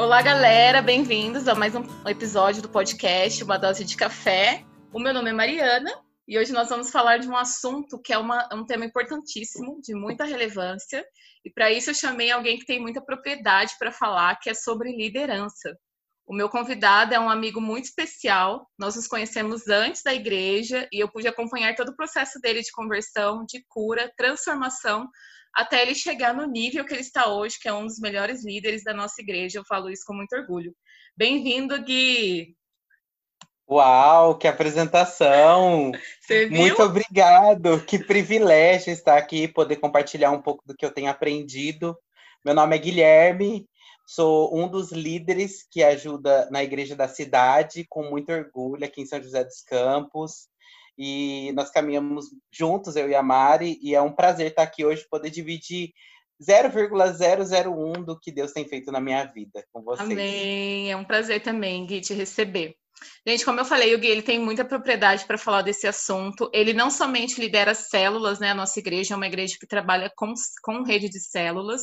Olá, galera, bem-vindos a mais um episódio do podcast Uma Dose de Café. O meu nome é Mariana e hoje nós vamos falar de um assunto que é uma, um tema importantíssimo, de muita relevância. E para isso eu chamei alguém que tem muita propriedade para falar, que é sobre liderança. O meu convidado é um amigo muito especial. Nós nos conhecemos antes da igreja e eu pude acompanhar todo o processo dele de conversão, de cura, transformação até ele chegar no nível que ele está hoje, que é um dos melhores líderes da nossa igreja. Eu falo isso com muito orgulho. Bem-vindo, Gui! Uau, que apresentação! Muito obrigado, que privilégio estar aqui, poder compartilhar um pouco do que eu tenho aprendido. Meu nome é Guilherme, sou um dos líderes que ajuda na igreja da cidade, com muito orgulho, aqui em São José dos Campos e nós caminhamos juntos, eu e a Mari, e é um prazer estar aqui hoje, poder dividir 0,001 do que Deus tem feito na minha vida com vocês. Amém, é um prazer também, Gui, te receber. Gente, como eu falei, o Gui ele tem muita propriedade para falar desse assunto. Ele não somente lidera células, né? A nossa igreja é uma igreja que trabalha com, com rede de células,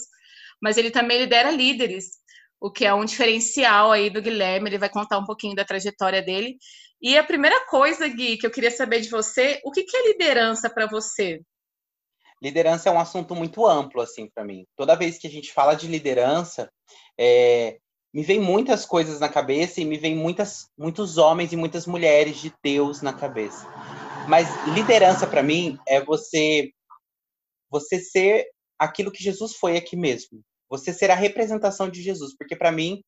mas ele também lidera líderes, o que é um diferencial aí do Guilherme. Ele vai contar um pouquinho da trajetória dele. E a primeira coisa, Gui, que eu queria saber de você, o que, é liderança para você? Liderança é um assunto muito amplo, assim, para mim. Toda vez que a gente fala de liderança, é, me vem muitas coisas na cabeça e me vem muitas, muitos homens e muitas mulheres de Deus na cabeça. Mas liderança para mim é você você ser aquilo que Jesus foi aqui mesmo. Você ser a representação de Jesus, porque para mim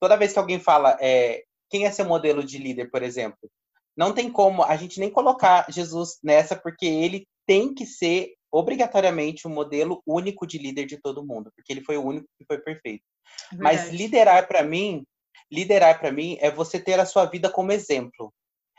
toda vez que alguém fala é, quem é seu modelo de líder, por exemplo? Não tem como a gente nem colocar Jesus nessa, porque ele tem que ser obrigatoriamente o um modelo único de líder de todo mundo, porque ele foi o único que foi perfeito. É Mas liderar para mim, liderar para mim é você ter a sua vida como exemplo.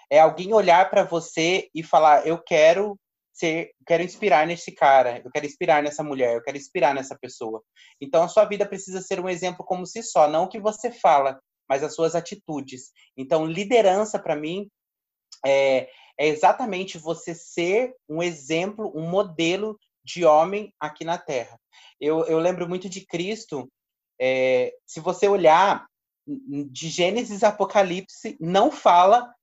É alguém olhar para você e falar: "Eu quero ser, quero inspirar nesse cara, eu quero inspirar nessa mulher, eu quero inspirar nessa pessoa". Então a sua vida precisa ser um exemplo como si só, não o que você fala, mas as suas atitudes. Então, liderança, para mim, é, é exatamente você ser um exemplo, um modelo de homem aqui na Terra. Eu, eu lembro muito de Cristo, é, se você olhar de Gênesis Apocalipse, não fala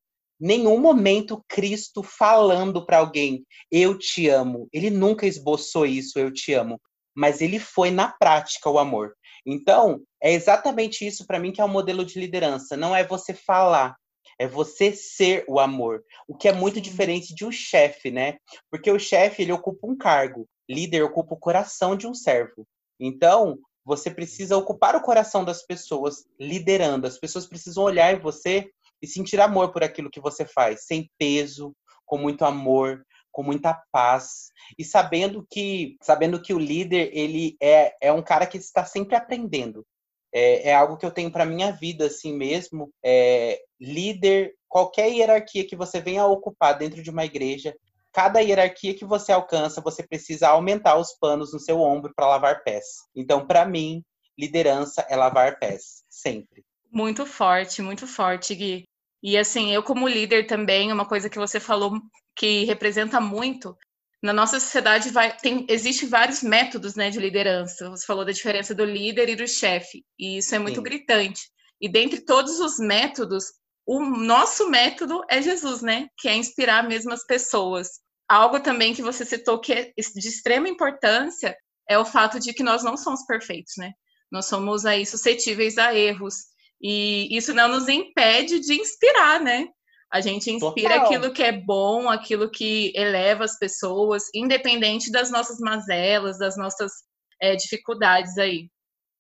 nenhum momento Cristo falando para alguém, eu te amo. Ele nunca esboçou isso, eu te amo. Mas ele foi na prática o amor. Então, é exatamente isso para mim que é o um modelo de liderança. Não é você falar, é você ser o amor. O que é muito diferente de um chefe, né? Porque o chefe, ele ocupa um cargo. Líder ocupa o coração de um servo. Então, você precisa ocupar o coração das pessoas liderando. As pessoas precisam olhar em você e sentir amor por aquilo que você faz, sem peso, com muito amor, com muita paz. E sabendo que sabendo que o líder ele é, é um cara que está sempre aprendendo. É, é algo que eu tenho para minha vida assim mesmo. É, líder qualquer hierarquia que você venha a ocupar dentro de uma igreja cada hierarquia que você alcança você precisa aumentar os panos no seu ombro para lavar pés. Então para mim liderança é lavar pés sempre. Muito forte muito forte Gui e assim, eu como líder também, uma coisa que você falou que representa muito, na nossa sociedade vai, tem, existe vários métodos né, de liderança. Você falou da diferença do líder e do chefe, e isso é muito Sim. gritante. E dentre todos os métodos, o nosso método é Jesus, né? Que é inspirar mesmo as pessoas. Algo também que você citou que é de extrema importância é o fato de que nós não somos perfeitos, né? Nós somos aí suscetíveis a erros. E isso não nos impede de inspirar, né? A gente inspira Total. aquilo que é bom, aquilo que eleva as pessoas, independente das nossas mazelas, das nossas é, dificuldades aí.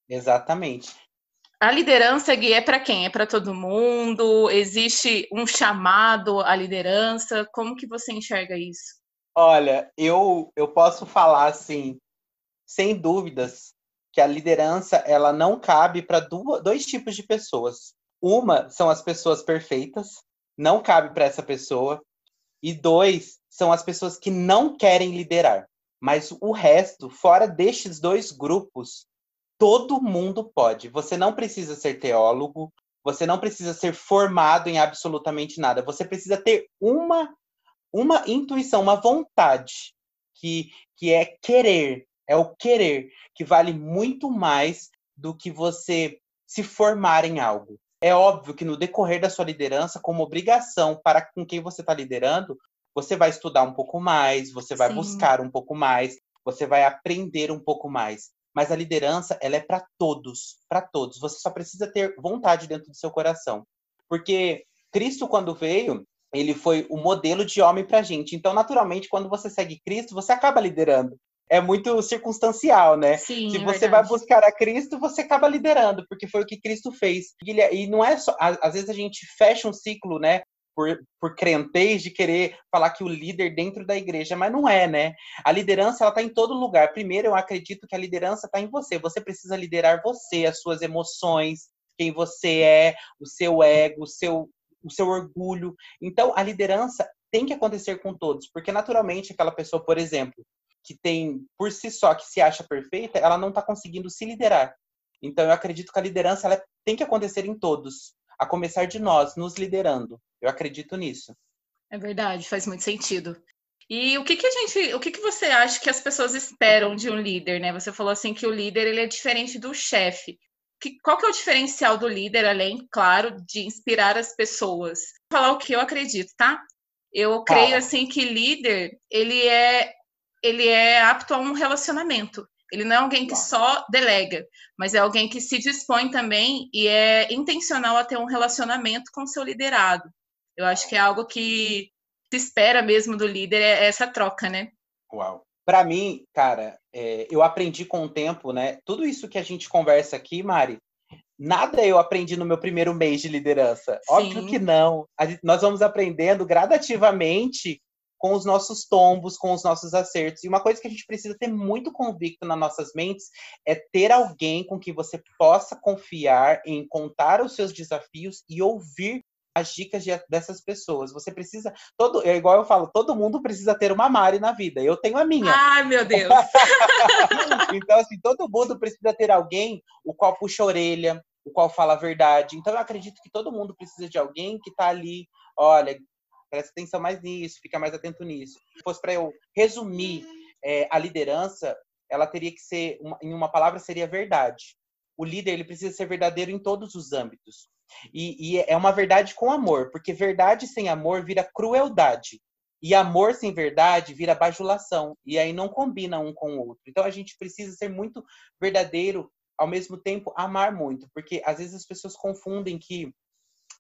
Exatamente. A liderança, Gui, é para quem? É para todo mundo? Existe um chamado à liderança? Como que você enxerga isso? Olha, eu, eu posso falar assim, sem dúvidas, que a liderança ela não cabe para dois tipos de pessoas. Uma são as pessoas perfeitas, não cabe para essa pessoa. E dois são as pessoas que não querem liderar. Mas o resto, fora destes dois grupos, todo mundo pode. Você não precisa ser teólogo, você não precisa ser formado em absolutamente nada. Você precisa ter uma uma intuição, uma vontade que que é querer, é o querer que vale muito mais do que você se formar em algo. É óbvio que no decorrer da sua liderança, como obrigação para com quem você está liderando, você vai estudar um pouco mais, você vai Sim. buscar um pouco mais, você vai aprender um pouco mais. Mas a liderança, ela é para todos, para todos. Você só precisa ter vontade dentro do seu coração. Porque Cristo, quando veio, ele foi o modelo de homem para a gente. Então, naturalmente, quando você segue Cristo, você acaba liderando. É muito circunstancial, né? Sim, Se é você vai buscar a Cristo, você acaba liderando, porque foi o que Cristo fez. E não é só. Às vezes a gente fecha um ciclo, né? Por, por crentez de querer falar que o líder dentro da igreja, mas não é, né? A liderança ela está em todo lugar. Primeiro, eu acredito que a liderança está em você. Você precisa liderar você, as suas emoções, quem você é, o seu ego, o seu, o seu orgulho. Então, a liderança tem que acontecer com todos, porque naturalmente aquela pessoa, por exemplo, que tem por si só que se acha perfeita, ela não está conseguindo se liderar. Então, eu acredito que a liderança ela tem que acontecer em todos, a começar de nós, nos liderando. Eu acredito nisso. É verdade, faz muito sentido. E o que, que a gente, o que, que você acha que as pessoas esperam de um líder, né? Você falou assim que o líder ele é diferente do chefe que, qual que é o diferencial do líder, além, claro, de inspirar as pessoas? Vou falar o que eu acredito, tá? Eu creio assim que líder, ele é ele é apto a um relacionamento. Ele não é alguém que só delega, mas é alguém que se dispõe também e é intencional a ter um relacionamento com seu liderado. Eu acho que é algo que se espera mesmo do líder, é essa troca, né? Uau. Para mim, cara, é, eu aprendi com o tempo, né? Tudo isso que a gente conversa aqui, Mari, nada eu aprendi no meu primeiro mês de liderança. Sim. Óbvio que não. Gente, nós vamos aprendendo gradativamente com os nossos tombos, com os nossos acertos. E uma coisa que a gente precisa ter muito convicto nas nossas mentes é ter alguém com que você possa confiar em contar os seus desafios e ouvir as dicas de, dessas pessoas. Você precisa. Todo, é igual eu falo, todo mundo precisa ter uma Mari na vida. Eu tenho a minha. Ai, meu Deus! então, assim, todo mundo precisa ter alguém o qual puxa a orelha, o qual fala a verdade. Então, eu acredito que todo mundo precisa de alguém que está ali, olha, presta atenção mais nisso, fica mais atento nisso. Se fosse para eu resumir é, a liderança, ela teria que ser, uma, em uma palavra, seria verdade. O líder ele precisa ser verdadeiro em todos os âmbitos. E, e é uma verdade com amor, porque verdade sem amor vira crueldade. E amor sem verdade vira bajulação. E aí não combina um com o outro. Então a gente precisa ser muito verdadeiro, ao mesmo tempo amar muito. Porque às vezes as pessoas confundem que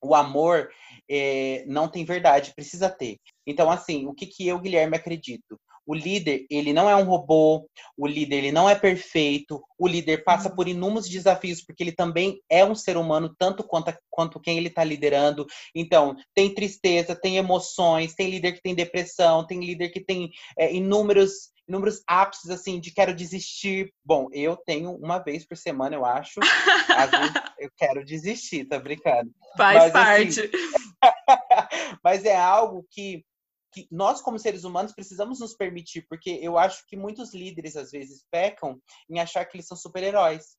o amor é, não tem verdade, precisa ter. Então, assim, o que, que eu, Guilherme, acredito? O líder, ele não é um robô, o líder, ele não é perfeito, o líder passa uhum. por inúmeros desafios, porque ele também é um ser humano, tanto quanto, quanto quem ele está liderando. Então, tem tristeza, tem emoções, tem líder que tem depressão, tem líder que tem é, inúmeros inúmeros ápices assim de quero desistir. Bom, eu tenho uma vez por semana, eu acho. Às vezes eu quero desistir, tá brincando. Faz mas, parte. Assim, mas é algo que que nós, como seres humanos, precisamos nos permitir, porque eu acho que muitos líderes, às vezes, pecam em achar que eles são super-heróis.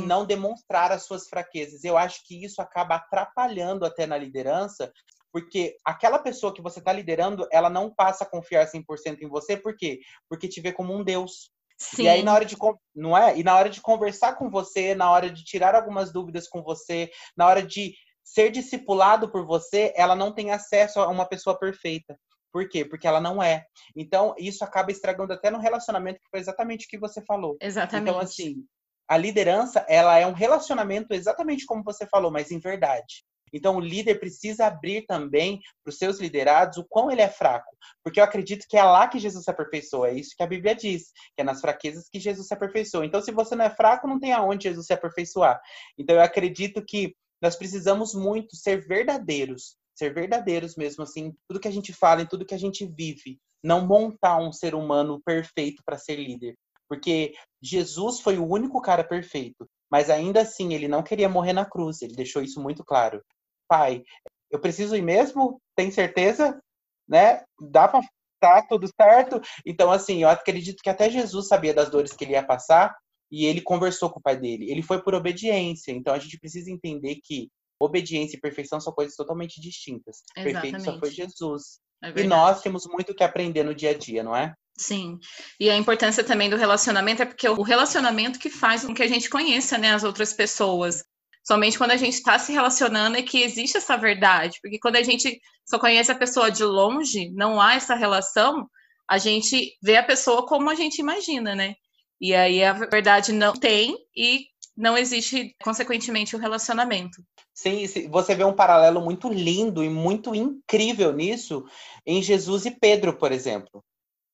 De não demonstrar as suas fraquezas. Eu acho que isso acaba atrapalhando até na liderança, porque aquela pessoa que você está liderando, ela não passa a confiar 100% em você, por quê? Porque te vê como um deus. Sim. E aí, na hora de não é? E na hora de conversar com você, na hora de tirar algumas dúvidas com você, na hora de ser discipulado por você, ela não tem acesso a uma pessoa perfeita. Por quê? Porque ela não é. Então, isso acaba estragando até no relacionamento, que foi exatamente o que você falou. Exatamente. Então, assim, a liderança, ela é um relacionamento exatamente como você falou, mas em verdade. Então, o líder precisa abrir também para os seus liderados o quão ele é fraco. Porque eu acredito que é lá que Jesus se aperfeiçoa. É isso que a Bíblia diz, que é nas fraquezas que Jesus se aperfeiçoa. Então, se você não é fraco, não tem aonde Jesus se aperfeiçoar. Então, eu acredito que nós precisamos muito ser verdadeiros ser verdadeiros mesmo, assim, tudo que a gente fala, em tudo que a gente vive, não montar um ser humano perfeito para ser líder, porque Jesus foi o único cara perfeito, mas ainda assim ele não queria morrer na cruz, ele deixou isso muito claro. Pai, eu preciso ir mesmo? Tem certeza? Né? Dá para tá tudo certo? Então assim, eu acredito que até Jesus sabia das dores que ele ia passar e ele conversou com o pai dele. Ele foi por obediência. Então a gente precisa entender que obediência e perfeição são coisas totalmente distintas. Exatamente. Perfeito só foi Jesus. É e nós temos muito que aprender no dia a dia, não é? Sim. E a importância também do relacionamento é porque o relacionamento que faz com que a gente conheça né, as outras pessoas. Somente quando a gente está se relacionando é que existe essa verdade. Porque quando a gente só conhece a pessoa de longe, não há essa relação, a gente vê a pessoa como a gente imagina, né? E aí a verdade não tem e não existe, consequentemente, o um relacionamento. Sim, você vê um paralelo muito lindo e muito incrível nisso em Jesus e Pedro, por exemplo.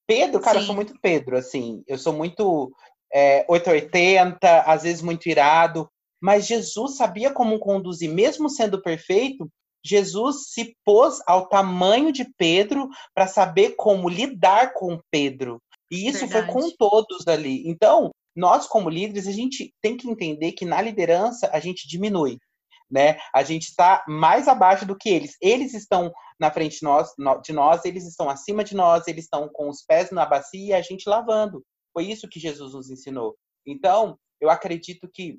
Pedro, cara, Sim. eu sou muito Pedro, assim, eu sou muito é, 880, às vezes muito irado, mas Jesus sabia como conduzir, mesmo sendo perfeito, Jesus se pôs ao tamanho de Pedro para saber como lidar com Pedro. E isso Verdade. foi com todos ali. Então, nós como líderes, a gente tem que entender que na liderança a gente diminui. Né? A gente está mais abaixo do que eles. Eles estão na frente de nós, de nós, eles estão acima de nós, eles estão com os pés na bacia e a gente lavando. Foi isso que Jesus nos ensinou. Então, eu acredito que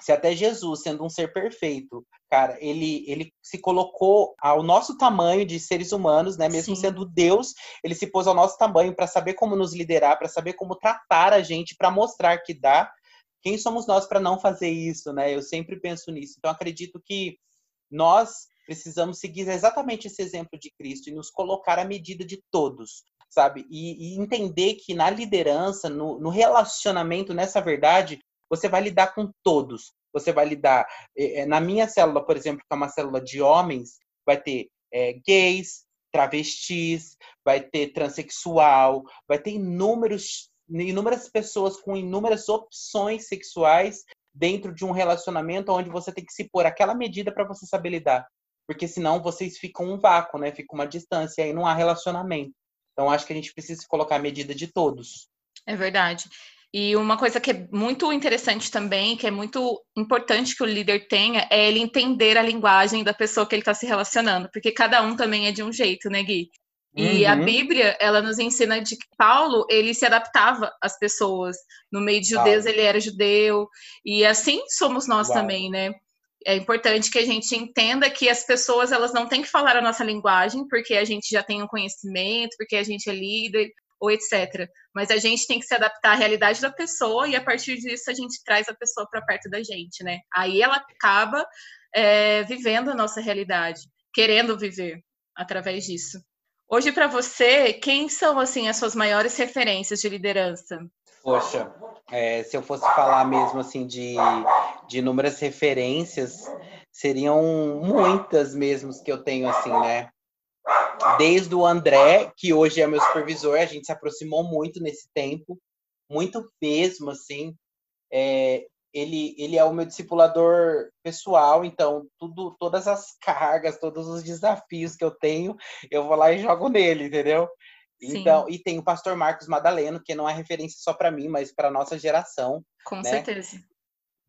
se até Jesus, sendo um ser perfeito, cara, ele, ele se colocou ao nosso tamanho de seres humanos, né? Mesmo Sim. sendo Deus, ele se pôs ao nosso tamanho para saber como nos liderar, para saber como tratar a gente, para mostrar que dá. Quem somos nós para não fazer isso, né? Eu sempre penso nisso. Então acredito que nós precisamos seguir exatamente esse exemplo de Cristo e nos colocar à medida de todos, sabe? E, e entender que na liderança, no, no relacionamento, nessa verdade, você vai lidar com todos. Você vai lidar. É, na minha célula, por exemplo, que é uma célula de homens, vai ter é, gays, travestis, vai ter transexual, vai ter inúmeros, inúmeras pessoas com inúmeras opções sexuais dentro de um relacionamento onde você tem que se pôr aquela medida para você saber lidar. Porque senão vocês ficam um vácuo, né? Fica uma distância e aí não há relacionamento. Então acho que a gente precisa colocar a medida de todos. É verdade. E uma coisa que é muito interessante também, que é muito importante que o líder tenha, é ele entender a linguagem da pessoa que ele está se relacionando, porque cada um também é de um jeito, né, Gui? E uhum. a Bíblia, ela nos ensina de que Paulo, ele se adaptava às pessoas. No meio de judeus, ele era judeu. E assim somos nós Uau. também, né? É importante que a gente entenda que as pessoas, elas não têm que falar a nossa linguagem, porque a gente já tem um conhecimento, porque a gente é líder, ou etc. Mas a gente tem que se adaptar à realidade da pessoa e a partir disso a gente traz a pessoa para perto da gente, né? Aí ela acaba é, vivendo a nossa realidade, querendo viver através disso. Hoje para você, quem são assim as suas maiores referências de liderança? Poxa, é, se eu fosse falar mesmo assim de, de inúmeras referências, seriam muitas mesmo que eu tenho assim, né? Desde o André, que hoje é meu supervisor, a gente se aproximou muito nesse tempo, muito mesmo, assim. É, ele, ele é o meu discipulador pessoal, então tudo, todas as cargas, todos os desafios que eu tenho, eu vou lá e jogo nele, entendeu? Sim. Então, e tem o pastor Marcos Madaleno, que não é referência só para mim, mas para nossa geração. Com né? certeza.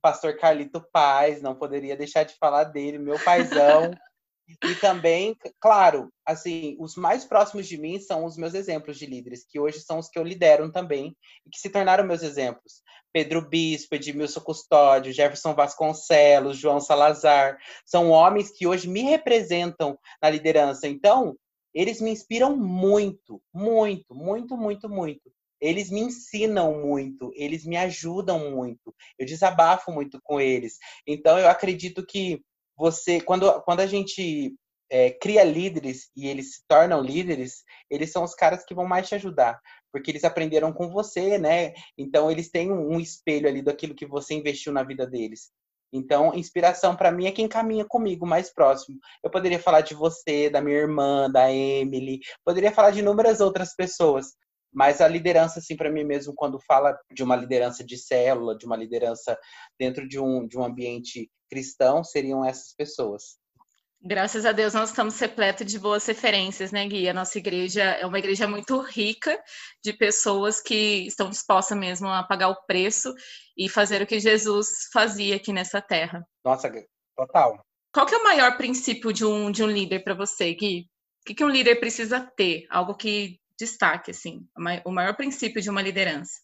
Pastor Carlito Paz, não poderia deixar de falar dele, meu paizão. E também, claro, assim, os mais próximos de mim são os meus exemplos de líderes, que hoje são os que eu lidero também e que se tornaram meus exemplos. Pedro Bispo, Edmilson Custódio, Jefferson Vasconcelos, João Salazar, são homens que hoje me representam na liderança. Então, eles me inspiram muito, muito, muito, muito, muito. Eles me ensinam muito, eles me ajudam muito. Eu desabafo muito com eles. Então, eu acredito que você, quando, quando a gente é, cria líderes e eles se tornam líderes, eles são os caras que vão mais te ajudar, porque eles aprenderam com você, né? Então eles têm um, espelho ali daquilo que você investiu na vida deles. Então, inspiração para mim é quem caminha comigo mais próximo. Eu poderia falar de você, da minha irmã, da Emily, poderia falar de inúmeras outras pessoas, mas a liderança, assim, para mim mesmo, quando fala de uma liderança de célula, de uma liderança dentro de um, de um ambiente cristão, seriam essas pessoas. Graças a Deus nós estamos repletos de boas referências, né, Gui? A nossa igreja é uma igreja muito rica de pessoas que estão dispostas mesmo a pagar o preço e fazer o que Jesus fazia aqui nessa terra. Nossa, total. Qual que é o maior princípio de um, de um líder para você, Gui? O que, que um líder precisa ter? Algo que destaque, assim, o maior princípio de uma liderança?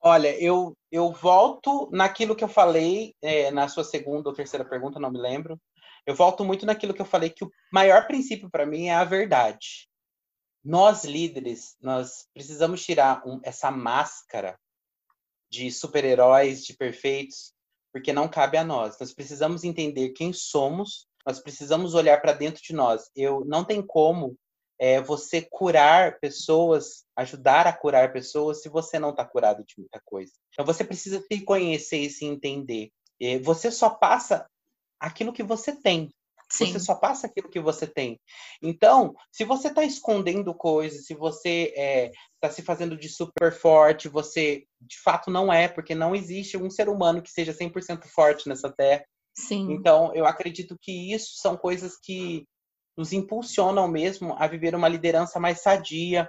Olha, eu, eu volto naquilo que eu falei é, na sua segunda ou terceira pergunta, não me lembro. Eu volto muito naquilo que eu falei que o maior princípio para mim é a verdade. Nós líderes, nós precisamos tirar um, essa máscara de super-heróis, de perfeitos, porque não cabe a nós. Nós precisamos entender quem somos, nós precisamos olhar para dentro de nós. Eu não tem como é, você curar pessoas, ajudar a curar pessoas, se você não está curado de muita coisa. Então você precisa se conhecer e se entender. E você só passa aquilo que você tem. Sim. Você só passa aquilo que você tem. Então, se você está escondendo coisas, se você está é, tá se fazendo de super forte, você de fato não é, porque não existe um ser humano que seja 100% forte nessa terra. Sim. Então, eu acredito que isso são coisas que nos impulsionam mesmo a viver uma liderança mais sadia,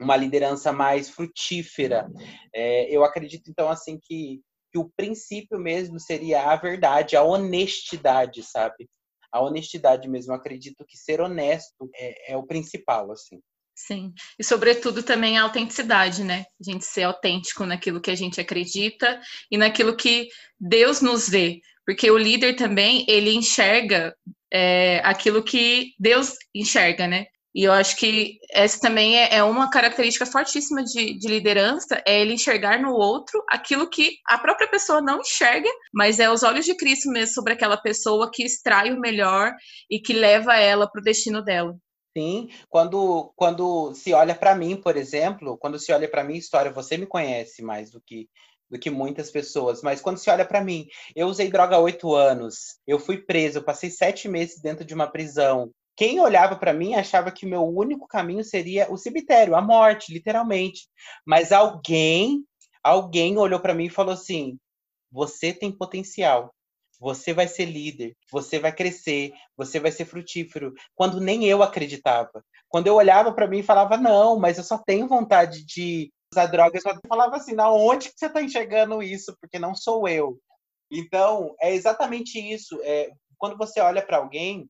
uma liderança mais frutífera. É, eu acredito, então, assim, que, que o princípio mesmo seria a verdade, a honestidade, sabe? A honestidade mesmo. Eu acredito que ser honesto é, é o principal, assim. Sim. E, sobretudo, também a autenticidade, né? A gente ser autêntico naquilo que a gente acredita e naquilo que Deus nos vê. Porque o líder também, ele enxerga é, aquilo que Deus enxerga, né? E eu acho que essa também é, é uma característica fortíssima de, de, liderança, é ele enxergar no outro aquilo que a própria pessoa não enxerga, mas é os olhos de Cristo mesmo sobre aquela pessoa que extrai o melhor e que leva ela para o destino dela. Sim, quando, quando se olha para mim, por exemplo, quando se olha para minha história, você me conhece mais do que do que muitas pessoas. Mas quando se olha para mim, eu usei droga há oito anos, eu fui preso, eu passei sete meses dentro de uma prisão. Quem olhava para mim achava que meu único caminho seria o cemitério, a morte, literalmente. Mas alguém, alguém olhou para mim e falou assim: você tem potencial. Você vai ser líder, você vai crescer, você vai ser frutífero. Quando nem eu acreditava. Quando eu olhava para mim e falava, não, mas eu só tenho vontade de usar drogas, eu falava assim, na onde que você está enxergando isso? Porque não sou eu. Então, é exatamente isso. É, quando você olha para alguém,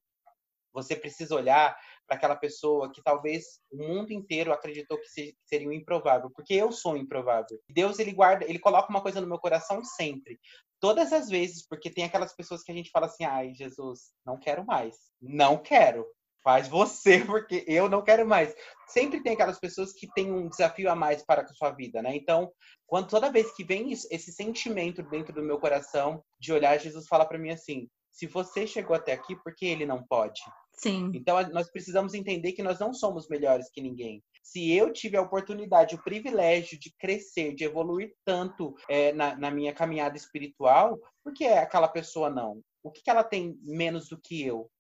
você precisa olhar para aquela pessoa que talvez o mundo inteiro acreditou que seria um improvável, porque eu sou um improvável. Deus ele guarda, ele coloca uma coisa no meu coração sempre, todas as vezes, porque tem aquelas pessoas que a gente fala assim: "Ai, Jesus, não quero mais. Não quero faz você, porque eu não quero mais. Sempre tem aquelas pessoas que têm um desafio a mais para a sua vida, né? Então, quando toda vez que vem isso, esse sentimento dentro do meu coração de olhar, Jesus fala para mim assim: se você chegou até aqui, por que ele não pode? Sim. Então, nós precisamos entender que nós não somos melhores que ninguém. Se eu tive a oportunidade, o privilégio de crescer, de evoluir tanto é, na, na, minha caminhada espiritual, por que aquela pessoa não? O que, que ela tem menos do que eu?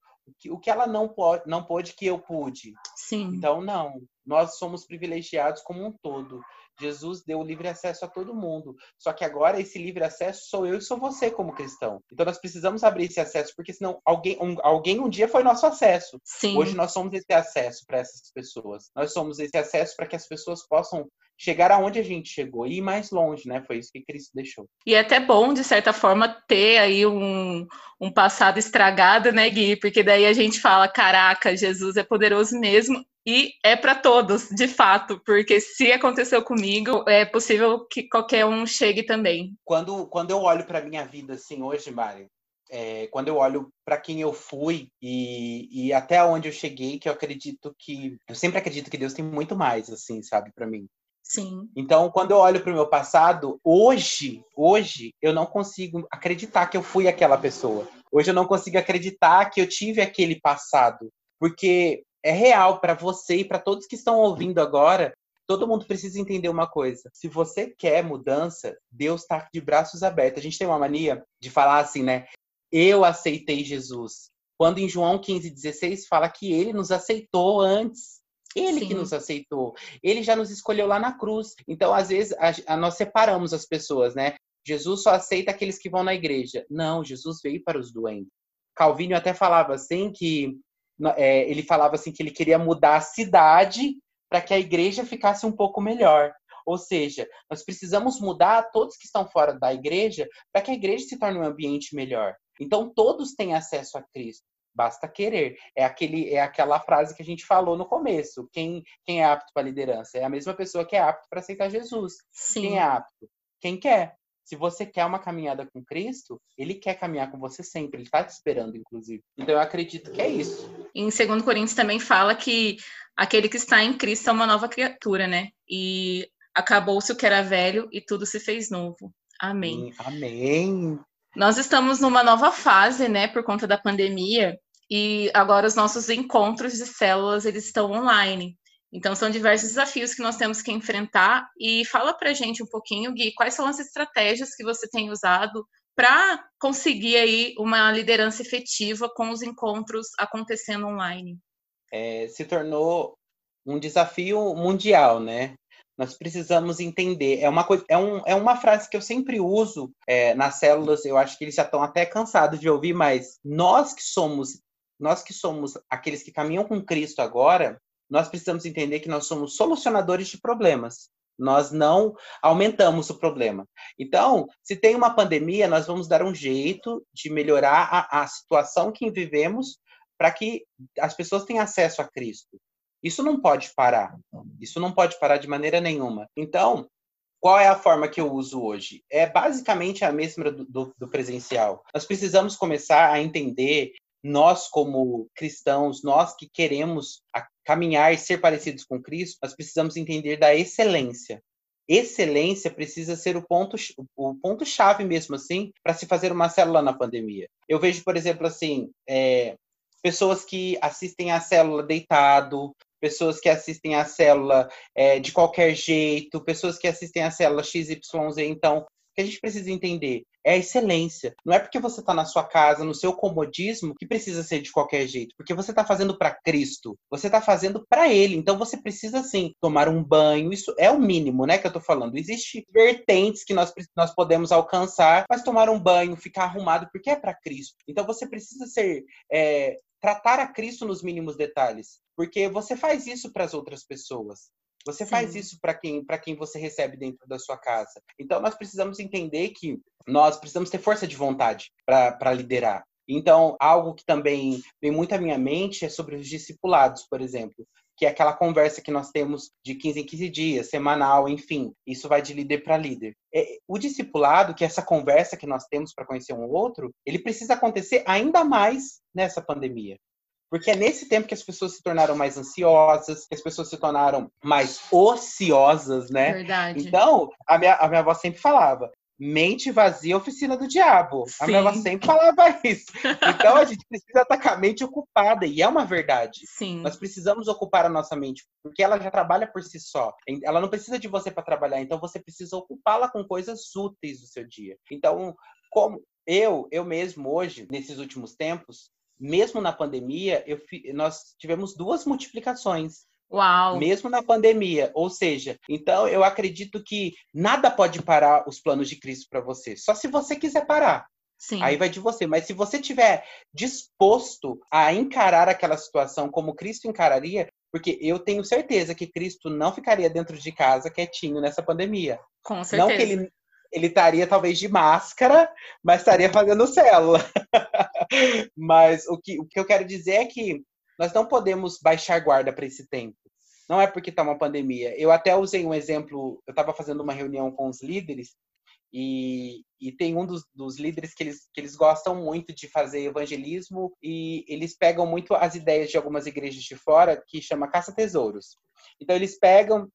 O que ela não pode, não pôde que eu pude. Sim. Então não, nós somos privilegiados como um todo. Jesus deu livre acesso a todo mundo. Só que agora esse livre acesso sou eu e sou você como cristão. Então nós precisamos abrir esse acesso, porque senão alguém um, alguém um dia foi nosso acesso. Sim. Hoje nós somos esse acesso para essas pessoas. Nós somos esse acesso para que as pessoas possam chegar aonde a gente chegou e ir mais longe, né? Foi isso que Cristo deixou. E é até bom, de certa forma, ter aí um, um passado estragado, né, Gui? Porque daí a gente fala: caraca, Jesus é poderoso mesmo. E é para todos, de fato, porque se aconteceu comigo, é possível que qualquer um chegue também. Quando, quando eu olho para minha vida assim hoje, Mari, é, quando eu olho para quem eu fui e, e até onde eu cheguei, que eu acredito que eu sempre acredito que Deus tem muito mais, assim, sabe, para mim. Sim. Então, quando eu olho para o meu passado, hoje, hoje, eu não consigo acreditar que eu fui aquela pessoa. Hoje eu não consigo acreditar que eu tive aquele passado, porque é real para você e para todos que estão ouvindo agora. Todo mundo precisa entender uma coisa. Se você quer mudança, Deus está de braços abertos. A gente tem uma mania de falar assim, né? Eu aceitei Jesus. Quando em João 15,16 fala que ele nos aceitou antes. Ele Sim. que nos aceitou. Ele já nos escolheu lá na cruz. Então, às vezes, a, a, nós separamos as pessoas, né? Jesus só aceita aqueles que vão na igreja. Não, Jesus veio para os doentes. Calvino até falava assim que é, ele falava assim que ele queria mudar a cidade para que a igreja ficasse um pouco melhor. Ou seja, nós precisamos mudar todos que estão fora da igreja para que a igreja se torne um ambiente melhor. Então todos têm acesso a Cristo basta querer. É, aquele, é aquela frase que a gente falou no começo. Quem, quem é apto para liderança? É a mesma pessoa que é apto para aceitar Jesus. Sim. Quem é apto? Quem quer. Se você quer uma caminhada com Cristo, ele quer caminhar com você sempre, ele está te esperando, inclusive. Então eu acredito que é isso. Em 2 Coríntios também fala que aquele que está em Cristo é uma nova criatura, né? E acabou-se o que era velho e tudo se fez novo. Amém. Amém. Nós estamos numa nova fase, né, por conta da pandemia, e agora os nossos encontros de células eles estão online. Então são diversos desafios que nós temos que enfrentar e fala para gente um pouquinho, Gui, quais são as estratégias que você tem usado para conseguir aí uma liderança efetiva com os encontros acontecendo online? É, se tornou um desafio mundial, né? Nós precisamos entender. É uma, coisa, é, um, é uma frase que eu sempre uso é, nas células. Eu acho que eles já estão até cansados de ouvir, mas nós que somos nós que somos aqueles que caminham com Cristo agora, nós precisamos entender que nós somos solucionadores de problemas. Nós não aumentamos o problema. Então, se tem uma pandemia, nós vamos dar um jeito de melhorar a, a situação que vivemos para que as pessoas tenham acesso a Cristo. Isso não pode parar. Isso não pode parar de maneira nenhuma. Então, qual é a forma que eu uso hoje? É basicamente a mesma do, do, do presencial. Nós precisamos começar a entender nós, como cristãos, nós que queremos caminhar e ser parecidos com Cristo, nós precisamos entender da excelência. Excelência precisa ser o ponto, o ponto chave mesmo assim para se fazer uma célula na pandemia. Eu vejo, por exemplo, assim, é, pessoas que assistem a célula deitado, pessoas que assistem a célula é, de qualquer jeito, pessoas que assistem a célula XYZ. Então, que a gente precisa entender é a excelência. Não é porque você está na sua casa, no seu comodismo, que precisa ser de qualquer jeito. Porque você está fazendo para Cristo. Você está fazendo para Ele. Então você precisa, sim, tomar um banho. Isso é o mínimo, né, que eu estou falando. Existem vertentes que nós, nós podemos alcançar, mas tomar um banho, ficar arrumado, porque é para Cristo. Então você precisa ser. É, tratar a Cristo nos mínimos detalhes, porque você faz isso para as outras pessoas. Você Sim. faz isso para quem, quem você recebe dentro da sua casa. Então, nós precisamos entender que nós precisamos ter força de vontade para liderar. Então, algo que também vem muito à minha mente é sobre os discipulados, por exemplo, que é aquela conversa que nós temos de 15 em 15 dias, semanal, enfim. Isso vai de líder para líder. É, o discipulado, que é essa conversa que nós temos para conhecer um outro, ele precisa acontecer ainda mais nessa pandemia. Porque é nesse tempo que as pessoas se tornaram mais ansiosas, que as pessoas se tornaram mais ociosas, né? Verdade. Então, a minha, a minha avó sempre falava: mente vazia, oficina do diabo. Sim. A minha avó sempre falava isso. Então a gente precisa estar com a mente ocupada, e é uma verdade. Sim. Nós precisamos ocupar a nossa mente, porque ela já trabalha por si só. Ela não precisa de você para trabalhar, então você precisa ocupá-la com coisas úteis do seu dia. Então, como eu, eu mesmo hoje, nesses últimos tempos, mesmo na pandemia, eu, nós tivemos duas multiplicações. Uau! Mesmo na pandemia. Ou seja, então eu acredito que nada pode parar os planos de Cristo para você. Só se você quiser parar. Sim. Aí vai de você. Mas se você tiver disposto a encarar aquela situação como Cristo encararia, porque eu tenho certeza que Cristo não ficaria dentro de casa quietinho nessa pandemia. Com certeza. Não que ele, ele estaria talvez de máscara, mas estaria fazendo célula. mas o que, o que eu quero dizer é que nós não podemos baixar guarda para esse tempo. Não é porque está uma pandemia. Eu até usei um exemplo, eu estava fazendo uma reunião com os líderes e, e tem um dos, dos, líderes que eles, que eles gostam muito de fazer evangelismo e eles pegam muito as ideias de algumas igrejas de fora que chama caça-tesouros. Então eles pegam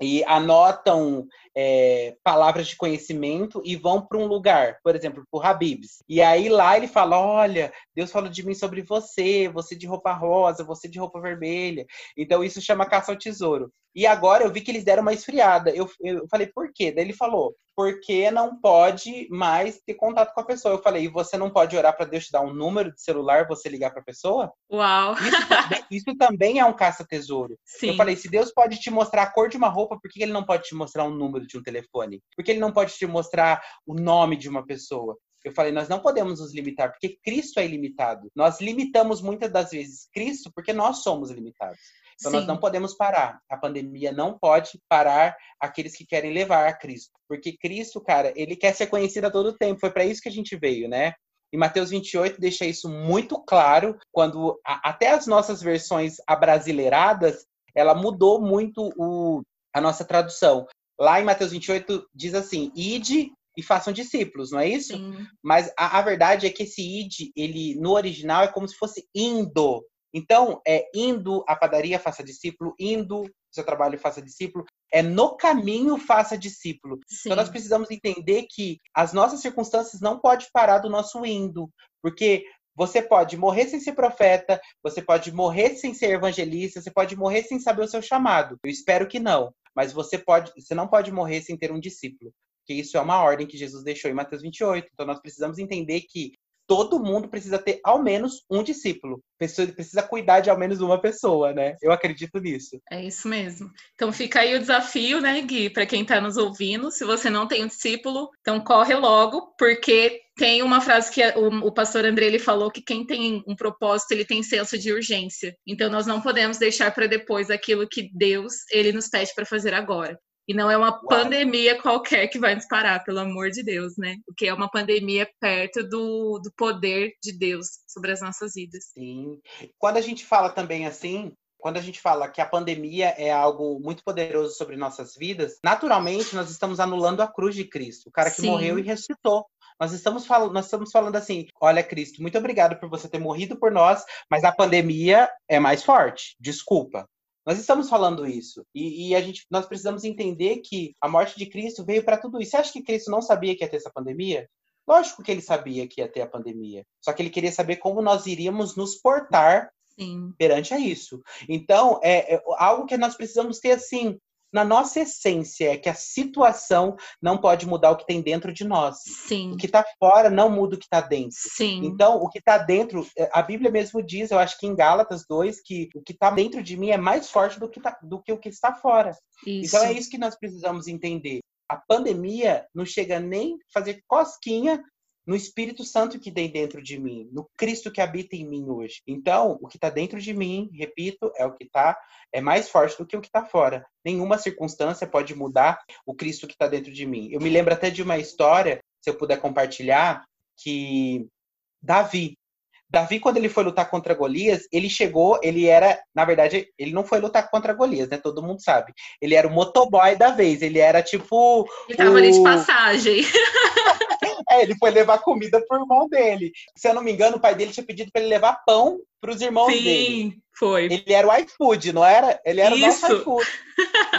e anotam é, palavras de conhecimento e vão para um lugar, por exemplo, para o Habibs. E aí lá ele fala: Olha, Deus falou de mim sobre você, você de roupa rosa, você de roupa vermelha. Então isso chama caça ao tesouro. E agora eu vi que eles deram uma esfriada. Eu, eu falei: Por quê? Daí ele falou: Porque não pode mais ter contato com a pessoa. Eu falei: E você não pode orar para Deus te dar um número de celular, você ligar para a pessoa? Uau! Isso também, isso também é um caça-tesouro. Eu falei: Se Deus pode te mostrar a cor de uma roupa, por que ele não pode te mostrar um número de um telefone? Porque ele não pode te mostrar o nome de uma pessoa. Eu falei, nós não podemos nos limitar, porque Cristo é ilimitado. Nós limitamos muitas das vezes Cristo porque nós somos limitados. Então Sim. nós não podemos parar. A pandemia não pode parar aqueles que querem levar a Cristo. Porque Cristo, cara, ele quer ser conhecido a todo tempo. Foi para isso que a gente veio, né? E Mateus 28 deixa isso muito claro, quando a, até as nossas versões abrasileiradas, ela mudou muito o, a nossa tradução. Lá em Mateus 28 diz assim: ide e façam discípulos, não é isso? Sim. Mas a, a, verdade é que esse id, ele no original é como se fosse indo. Então, é indo à padaria, faça discípulo, indo seu trabalho faça discípulo, é no caminho faça discípulo. Sim. Então nós precisamos entender que as nossas circunstâncias não podem parar do nosso indo, porque você pode morrer sem ser profeta, você pode morrer sem ser evangelista, você pode morrer sem saber o seu chamado. Eu espero que não, mas você pode, você não pode morrer sem ter um discípulo. Que isso é uma ordem que Jesus deixou em Mateus 28. Então nós precisamos entender que todo mundo precisa ter ao menos um discípulo. Precisa cuidar de ao menos uma pessoa, né? Eu acredito nisso. É isso mesmo. Então fica aí o desafio, né, Gui, para quem está nos ouvindo. Se você não tem um discípulo, então corre logo, porque tem uma frase que o, o pastor André ele falou que quem tem um propósito, ele tem senso de urgência. Então nós não podemos deixar para depois aquilo que Deus ele nos pede para fazer agora. E não é uma Uau. pandemia qualquer que vai nos parar, pelo amor de Deus, né? Porque é uma pandemia perto do, do poder de Deus sobre as nossas vidas. Sim. Quando a gente fala também assim, quando a gente fala que a pandemia é algo muito poderoso sobre nossas vidas, naturalmente nós estamos anulando a cruz de Cristo, o cara que Sim. morreu e ressuscitou. Nós estamos, falando, nós estamos falando assim: olha, Cristo, muito obrigado por você ter morrido por nós, mas a pandemia é mais forte. Desculpa. Nós estamos falando isso. E, e, a gente, nós precisamos entender que a morte de Cristo veio para tudo isso. Você acha que Cristo não sabia que ia ter essa pandemia? Lógico que ele sabia que ia ter a pandemia. Só que ele queria saber como nós iríamos nos portar Sim. perante a isso. Então, é, é, algo que nós precisamos ter assim, na nossa essência, é que a situação não pode mudar o que tem dentro de nós. Sim. O que está fora não muda o que está dentro. Sim. Então, o que está dentro, é, a Bíblia mesmo diz, eu acho que em Gálatas 2, que o que está dentro de mim é mais forte do que, tá, do que o que está fora. Isso. Então, é isso que nós precisamos entender. A pandemia não chega nem fazer cosquinha no Espírito Santo que tem dentro de mim, no Cristo que habita em mim hoje. Então, o que está dentro de mim, repito, é o que está é mais forte do que o que está fora. Nenhuma circunstância pode mudar o Cristo que está dentro de mim. Eu me lembro até de uma história, se eu puder compartilhar, que Davi, Davi, quando ele foi lutar contra Golias, ele chegou, ele era, na verdade, ele não foi lutar contra Golias, né? Todo mundo sabe. Ele era o motoboy da vez, ele era tipo. Ele tava o... ali de passagem. É, ele foi levar comida pro irmão dele. Se eu não me engano, o pai dele tinha pedido para ele levar pão pros irmãos Sim, dele. Sim, foi. Ele era o iFood, não era? Ele era Isso. o nosso iFood.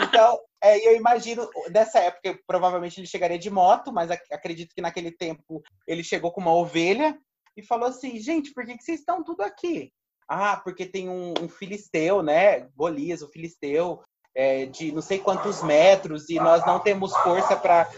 Então, é, eu imagino, dessa época, provavelmente ele chegaria de moto, mas acredito que naquele tempo ele chegou com uma ovelha e falou assim: gente, por que, que vocês estão tudo aqui? Ah, porque tem um, um filisteu, né? Golias, o filisteu, é, de não sei quantos metros e nós não temos força para.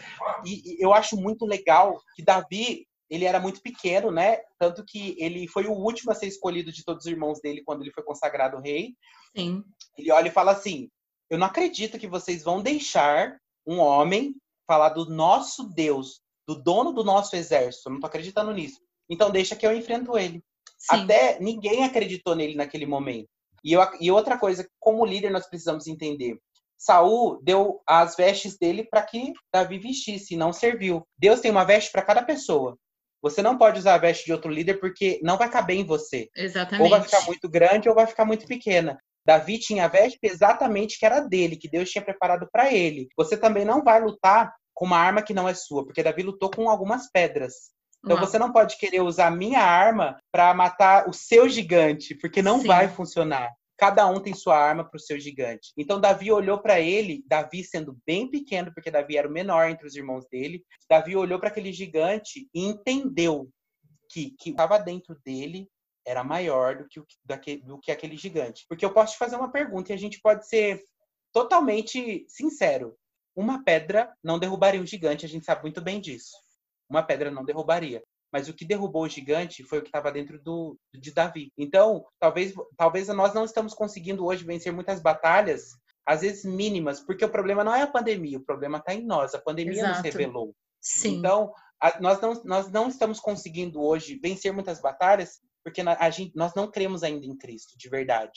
E, e, eu acho muito legal que Davi ele era muito pequeno, né? Tanto que ele foi o último a ser escolhido de todos os irmãos dele quando ele foi consagrado rei. Sim. Ele olha e fala assim: Eu não acredito que vocês vão deixar um homem falar do nosso Deus, do dono do nosso exército. Eu não tô acreditando nisso. Então deixa que eu enfrento ele. Sim. Até ninguém acreditou nele naquele momento. E, eu, e outra coisa, como líder, nós precisamos entender. Saul deu as vestes dele para que Davi vestisse, não serviu. Deus tem uma veste para cada pessoa. Você não pode usar a veste de outro líder porque não vai caber em você. Exatamente. Ou vai ficar muito grande ou vai ficar muito pequena. Davi tinha a veste exatamente que era dele, que Deus tinha preparado para ele. Você também não vai lutar com uma arma que não é sua, porque Davi lutou com algumas pedras. Então não. você não pode querer usar minha arma para matar o seu gigante, porque não Sim. vai funcionar. Cada um tem sua arma para o seu gigante. Então Davi olhou para ele, Davi sendo bem pequeno, porque Davi era o menor entre os irmãos dele. Davi olhou para aquele gigante e entendeu que que estava dentro dele era maior do que, o, do que aquele gigante. Porque eu posso te fazer uma pergunta e a gente pode ser totalmente sincero. Uma pedra não derrubaria um gigante, a gente sabe muito bem disso uma pedra não derrubaria. Mas o que derrubou o gigante foi o que estava dentro do, de Davi. Então, talvez, talvez nós não estamos conseguindo hoje vencer muitas batalhas, às vezes mínimas, porque o problema não é a pandemia, o problema está em nós. A pandemia Exato. nos revelou. Sim. Então, a, nós, não, nós não estamos conseguindo hoje vencer muitas batalhas porque a gente, nós não cremos ainda em Cristo, de verdade.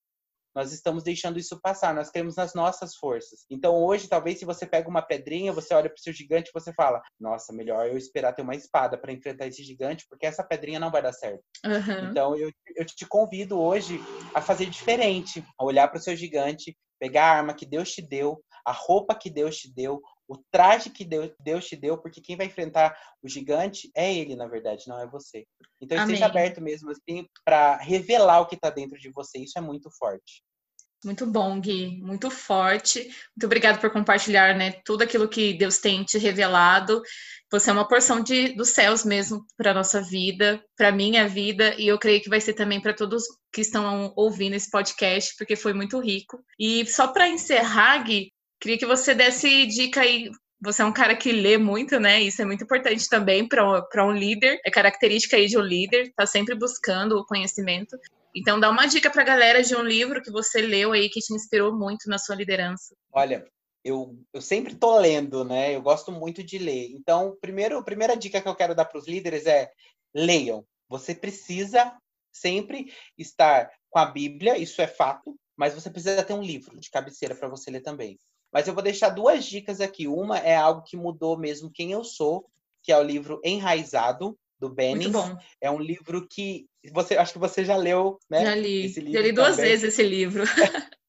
Nós estamos deixando isso passar, nós cremos nas nossas forças. Então hoje, talvez, se você pega uma pedrinha, você olha para o seu gigante e você fala: Nossa, melhor eu esperar ter uma espada para enfrentar esse gigante, porque essa pedrinha não vai dar certo. Uhum. Então eu, eu te convido hoje a fazer diferente, a olhar para o seu gigante, pegar a arma que Deus te deu, a roupa que Deus te deu, o traje que Deus te deu, porque quem vai enfrentar o gigante é ele, na verdade, não é você. Então Amém. esteja aberto mesmo assim para revelar o que está dentro de você. Isso é muito forte. Muito bom, Gui, muito forte. Muito obrigado por compartilhar, né, tudo aquilo que Deus tem te revelado. Você é uma porção de, dos céus mesmo para a nossa vida, para a minha vida, e eu creio que vai ser também para todos que estão ouvindo esse podcast, porque foi muito rico. E só para encerrar, Gui, queria que você desse dica aí você é um cara que lê muito, né? Isso é muito importante também para um líder. É característica aí de um líder, tá sempre buscando o conhecimento. Então, dá uma dica para a galera de um livro que você leu aí que te inspirou muito na sua liderança. Olha, eu, eu sempre tô lendo, né? Eu gosto muito de ler. Então, primeiro, a primeira dica que eu quero dar para os líderes é leiam. Você precisa sempre estar com a Bíblia, isso é fato, mas você precisa ter um livro de cabeceira para você ler também. Mas eu vou deixar duas dicas aqui. Uma é algo que mudou mesmo quem eu sou, que é o livro Enraizado, do Benning. É um livro que você acho que você já leu, né? Já li. já li duas também. vezes esse livro.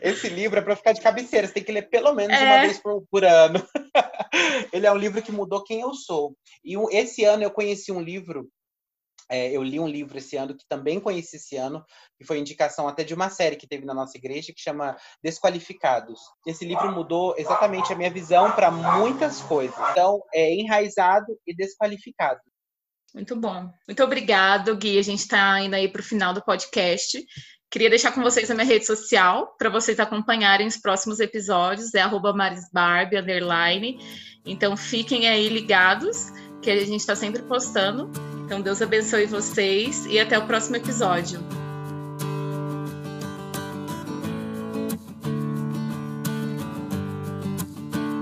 esse livro é para ficar de cabeceira, você tem que ler pelo menos é. uma vez por, por ano. Ele é um livro que mudou quem eu sou. E esse ano eu conheci um livro é, eu li um livro esse ano que também conheci esse ano, que foi indicação até de uma série que teve na nossa igreja que chama Desqualificados. Esse livro mudou exatamente a minha visão para muitas coisas. Então, é enraizado e desqualificado. Muito bom. Muito obrigado, Gui. A gente está indo aí para o final do podcast. Queria deixar com vocês a minha rede social para vocês acompanharem os próximos episódios. É marisbarbie, underline. Então fiquem aí ligados, que a gente está sempre postando. Então Deus abençoe vocês e até o próximo episódio.